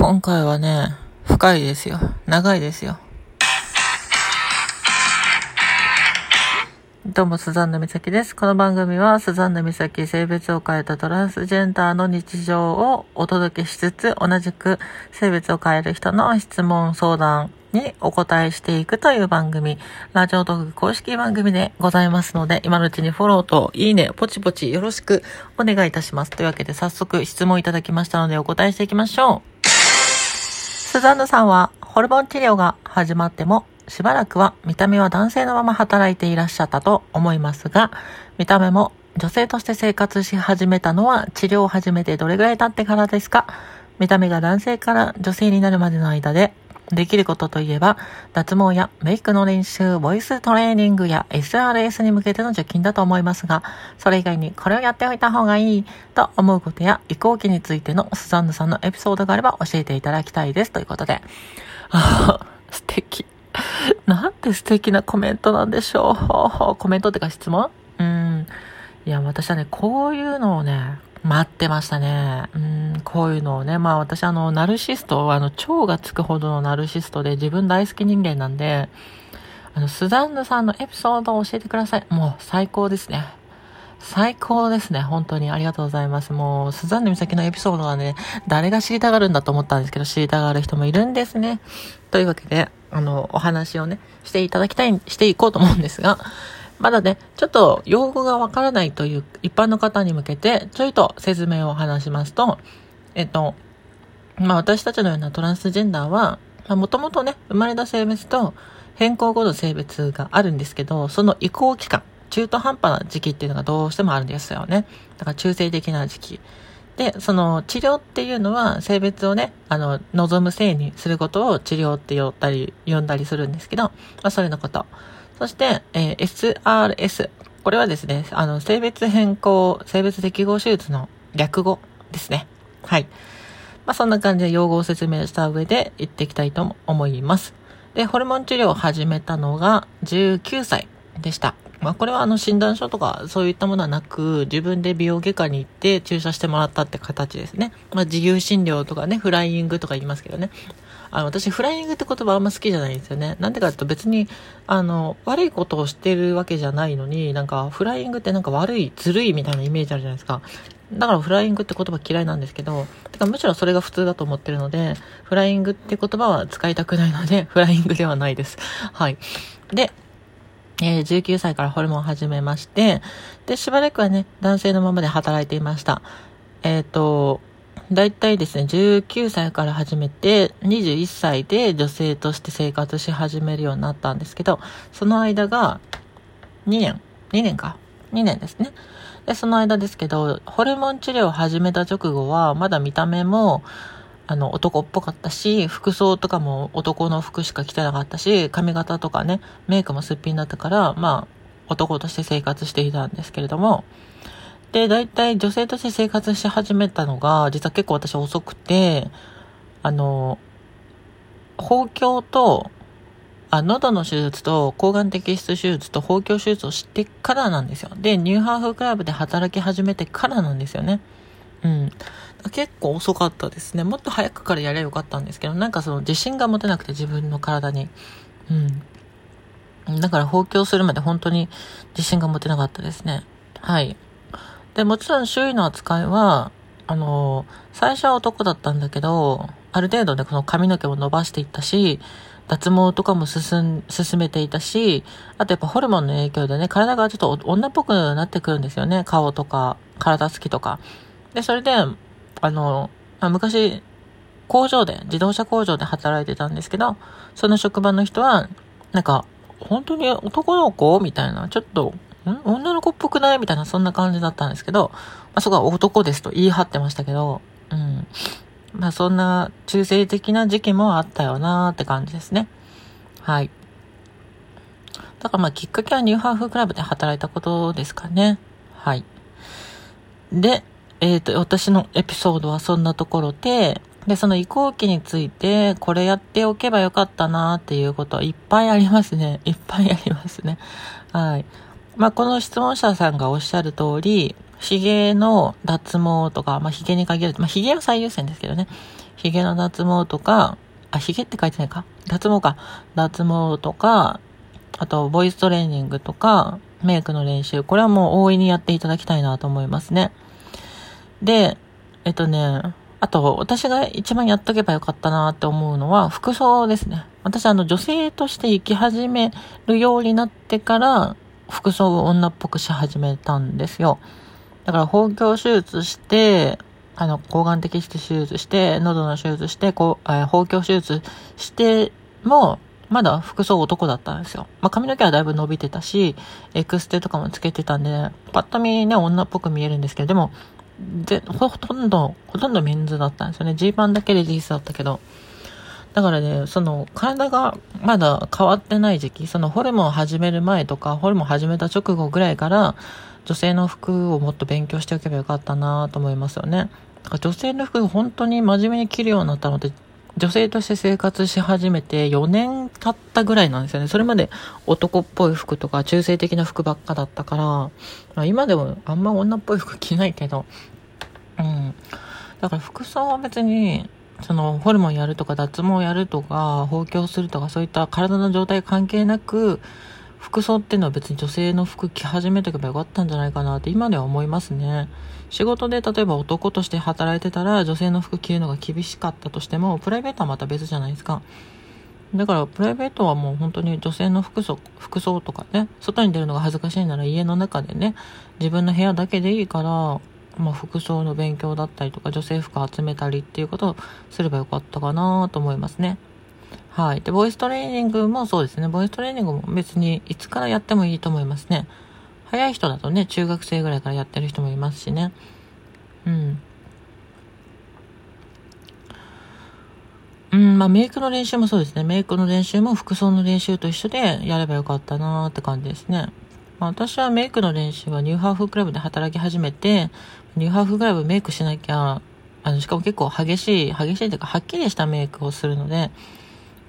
今回はね、深いですよ。長いですよ。どうも、スザンヌ美咲です。この番組は、スザンヌ美咲性別を変えたトランスジェンダーの日常をお届けしつつ、同じく性別を変える人の質問相談にお答えしていくという番組、ラジオトーク公式番組でございますので、今のうちにフォローといいね、ポチポチよろしくお願いいたします。というわけで、早速質問いただきましたので、お答えしていきましょう。スザンヌさんは、ホルモン治療が始まってもしばらくは見た目は男性のまま働いていらっしゃったと思いますが、見た目も女性として生活し始めたのは治療を始めてどれぐらい経ってからですか？見た目が男性から女性になるまでの間でできることといえば、脱毛やメイクの練習、ボイストレーニングや SRS に向けての除菌だと思いますが、それ以外にこれをやっておいた方がいいと思うことや移行期についてのスザンヌさんのエピソードがあれば教えていただきたいです。ということで。あ素敵。なんて素敵なコメントなんでしょう。コメントってか質問？うん。いや、私はね、こういうのをね、待ってましたね。うん、こういうのをね。まあ私あの、ナルシスト、あの、蝶がつくほどのナルシストで自分大好き人間なんで、あの、スザンヌさんのエピソードを教えてください。もう最高ですね。最高ですね。本当にありがとうございます。もう、スザンヌ美咲のエピソードはね、誰が知りたがるんだと思ったんですけど、知りたがる人もいるんですね。というわけで、あの、お話をね、していただきたい、していこうと思うんですが、まだね、ちょっと用語がわからないという一般の方に向けて、ちょいと説明を話しますと、えっと、まあ私たちのようなトランスジェンダーは、まあもともとね、生まれた性別と変更後の性別があるんですけど、その移行期間、中途半端な時期っていうのがどうしてもあるんですよね。だから中性的な時期。で、その治療っていうのは性別をね、あの、望む性にすることを治療って呼ったり、呼んだりするんですけど、まあ、それのこと。そして、えー、SRS。これはですね、あの、性別変更、性別適合手術の略語ですね。はい。まあ、そんな感じで用語を説明した上で言っていきたいと思います。で、ホルモン治療を始めたのが19歳でした。まあ、これはあの診断書とかそういったものはなく、自分で美容外科に行って注射してもらったって形ですね。まあ、自由診療とかね、フライングとか言いますけどね。あの、私、フライングって言葉あんま好きじゃないんですよね。なんでかっていうと別に、あの、悪いことをしてるわけじゃないのに、なんか、フライングってなんか悪い、ずるいみたいなイメージあるじゃないですか。だからフライングって言葉嫌いなんですけど、てかむしろそれが普通だと思ってるので、フライングって言葉は使いたくないので、フライングではないです。はい。で、えー、19歳からホルモンを始めまして、で、しばらくはね、男性のままで働いていました。えっ、ー、と、だいたいですね、19歳から始めて、21歳で女性として生活し始めるようになったんですけど、その間が、2年、2年か。2年ですね。で、その間ですけど、ホルモン治療を始めた直後は、まだ見た目も、あの、男っぽかったし、服装とかも男の服しか着てなかったし、髪型とかね、メイクもすっぴんだったから、まあ、男として生活していたんですけれども、で、大体女性として生活し始めたのが、実は結構私遅くて、あの、包協と、あ、喉の手術と抗がん摘出手術と包協手術をしてからなんですよ。で、ニューハーフクラブで働き始めてからなんですよね。うん。結構遅かったですね。もっと早くからやればよかったんですけど、なんかその自信が持てなくて自分の体に。うん。だから放棄をするまで本当に自信が持てなかったですね。はい。で、もちろん周囲の扱いは、あの、最初は男だったんだけど、ある程度でこの髪の毛も伸ばしていったし、脱毛とかも進ん、進めていたし、あとやっぱホルモンの影響でね、体がちょっと女っぽくなってくるんですよね。顔とか、体つきとか。で、それで、あの、まあ、昔、工場で、自動車工場で働いてたんですけど、その職場の人は、なんか、本当に男の子？みたいな、ちょっと、ん？女の子っぽくない？みたいな、そんな感じだったんですけど、まあ、そこは男ですと言い張ってましたけど、うん。まあ、そんな中性的な時期もあったよなーって感じですね。はい。だからまあ、きっかけはニューハーフクラブで働いたことですかね。はい。で、えっ、ー、と、私のエピソードはそんなところで、で、その移行期について、これやっておけばよかったなっていうことはいっぱいありますね。いっぱいありますね。はい。まあ、この質問者さんがおっしゃる通り、髭の脱毛とか、まあ、髭に限る、まあ、髭は最優先ですけどね。髭の脱毛とか、あ、髭って書いてないか脱毛か。脱毛とか、あと、ボイストレーニングとか、メイクの練習。これはもう大いにやっていただきたいなと思いますね。で、えっとね、あと、私が一番やっとけばよかったなって思うのは、服装ですね。私、あの、女性として生き始めるようになってから、服装を女っぽくし始めたんですよ。だから、包協手術して、あの、抗がん摘出手術して、喉の手術して、こう、えー、包協手術しても、まだ服装男だったんですよ。まあ、髪の毛はだいぶ伸びてたし、エクステとかもつけてたんで、ね、パッと見ね、女っぽく見えるんですけど、でも、で、ほとんど、ほとんどメンズだったんですよね。ジーパンだけレディースだったけど。だからね、その、体がまだ変わってない時期、そのホルモンを始める前とか、ホルモン始めた直後ぐらいから、女性の服をもっと勉強しておけばよかったなと思いますよね。だから女性の服本当に真面目に着るようになったのって、女性として生活し始めて4年経ったぐらいなんですよね。それまで男っぽい服とか中性的な服ばっかだったから、まあ、今でもあんま女っぽい服着ないけど、うん。だから服装は別に、そのホルモンやるとか脱毛やるとか、包協するとかそういった体の状態関係なく、服装っていうのは別に女性の服着始めとけばよかったんじゃないかなって今では思いますね。仕事で例えば男として働いてたら女性の服着るのが厳しかったとしても、プライベートはまた別じゃないですか。だからプライベートはもう本当に女性の服装、服装とかね、外に出るのが恥ずかしいなら家の中でね、自分の部屋だけでいいから、まあ、服装の勉強だったりとか女性服集めたりっていうことをすればよかったかなと思いますね。はい。で、ボイストレーニングもそうですね。ボイストレーニングも別にいつからやってもいいと思いますね。早い人だとね、中学生ぐらいからやってる人もいますしね。うん。うん、まあメイクの練習もそうですね。メイクの練習も服装の練習と一緒でやればよかったなーって感じですね。まあ、私はメイクの練習はニューハーフクラブで働き始めて、ニューハーフクラブメイクしなきゃ、あの、しかも結構激しい、激しいというか、はっきりしたメイクをするので、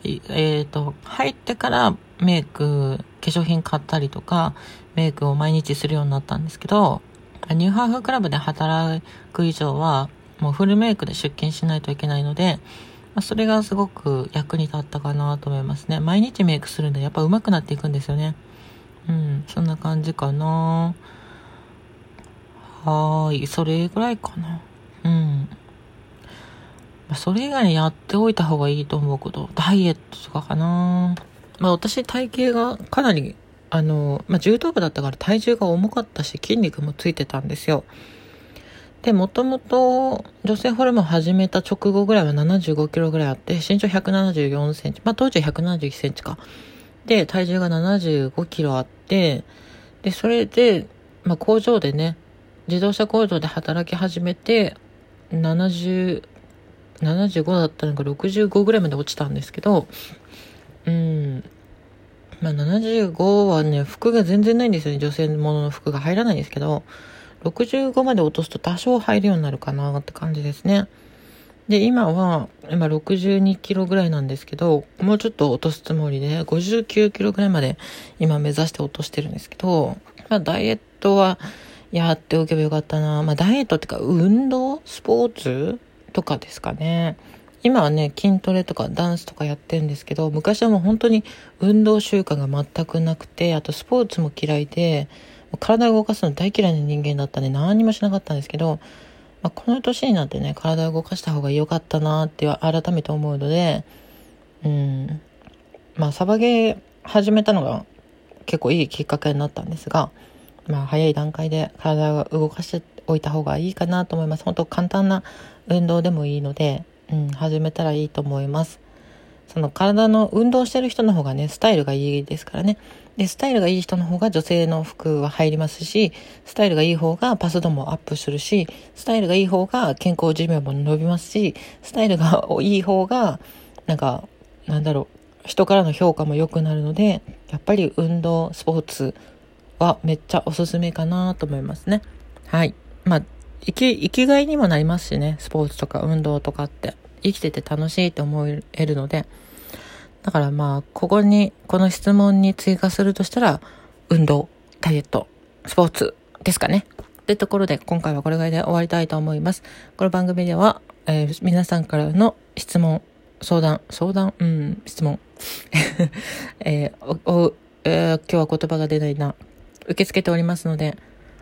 えっ、ー、と、入ってからメイク、化粧品買ったりとか、メイクを毎日するようになったんですけど、ニューハーフクラブで働く以上は、もうフルメイクで出勤しないといけないので、まあ、それがすごく役に立ったかなと思いますね。毎日メイクするんで、やっぱ上手くなっていくんですよね。うん、そんな感じかな。はーい、それぐらいかな。うん。それ以外にやっておいた方がいいと思うこと、ダイエットとかかな。まあ私体型がかなり、あの、まあ重頭部だったから体重が重かったし筋肉もついてたんですよ。で、もともと女性ホルモン始めた直後ぐらいは75キロぐらいあって、身長174センチ。まあ当時は171センチか。で、体重が75キロあって、で、それで、まあ、工場でね、自動車工場で働き始めて、70、75だったのが65ぐらいまで落ちたんですけど、うん。まあ、75はね、服が全然ないんですよね。女性ものの服が入らないんですけど、65まで落とすと多少入るようになるかなって感じですね。で、今は、今62キロぐらいなんですけど、もうちょっと落とすつもりで、59キロぐらいまで今目指して落としてるんですけど、まあダイエットはやっておけばよかったな。まあダイエットっていうか運動スポーツとかですかね。今はね、筋トレとかダンスとかやってるんですけど、昔はもう本当に運動習慣が全くなくて、あとスポーツも嫌いで、体を動かすの大嫌いな人間だったんで何にもしなかったんですけど、まあ、この年になってね、体を動かした方が良かったなっては改めて思うので、うん。まあ、サバゲー始めたのが結構いいきっかけになったんですが、まあ、早い段階で体を動かしておいた方がいいかなと思います。本当簡単な運動でもいいので、うん、始めたらいいと思います。その体の運動してる人の方がね、スタイルがいいですからね。で、スタイルがいい人の方が女性の服は入りますし、スタイルがいい方がパス度もアップするし、スタイルがいい方が健康寿命も伸びますし、スタイルがいい方が、なんか、なんだろう、人からの評価も良くなるので、やっぱり運動、スポーツはめっちゃおすすめかなと思いますね。はい。まあ、生き、生きがいにもなりますしね、スポーツとか運動とかって。生きてて楽しいと思えるので、だからまあ、ここに、この質問に追加するとしたら、運動、ダイエット、スポーツですかね。ってところで、今回はこれぐらいで終わりたいと思います。この番組では、えー、皆さんからの質問、相談、相談、うん、質問。えー、お、えー、今日は言葉が出ないな。受け付けておりますので、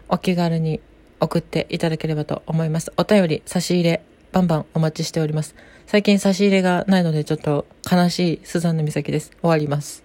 お気軽に送っていただければと思います。お便り、差し入れ、バンバンお待ちしております。最近差し入れがないのでちょっと悲しいスザンヌ美咲です。終わります。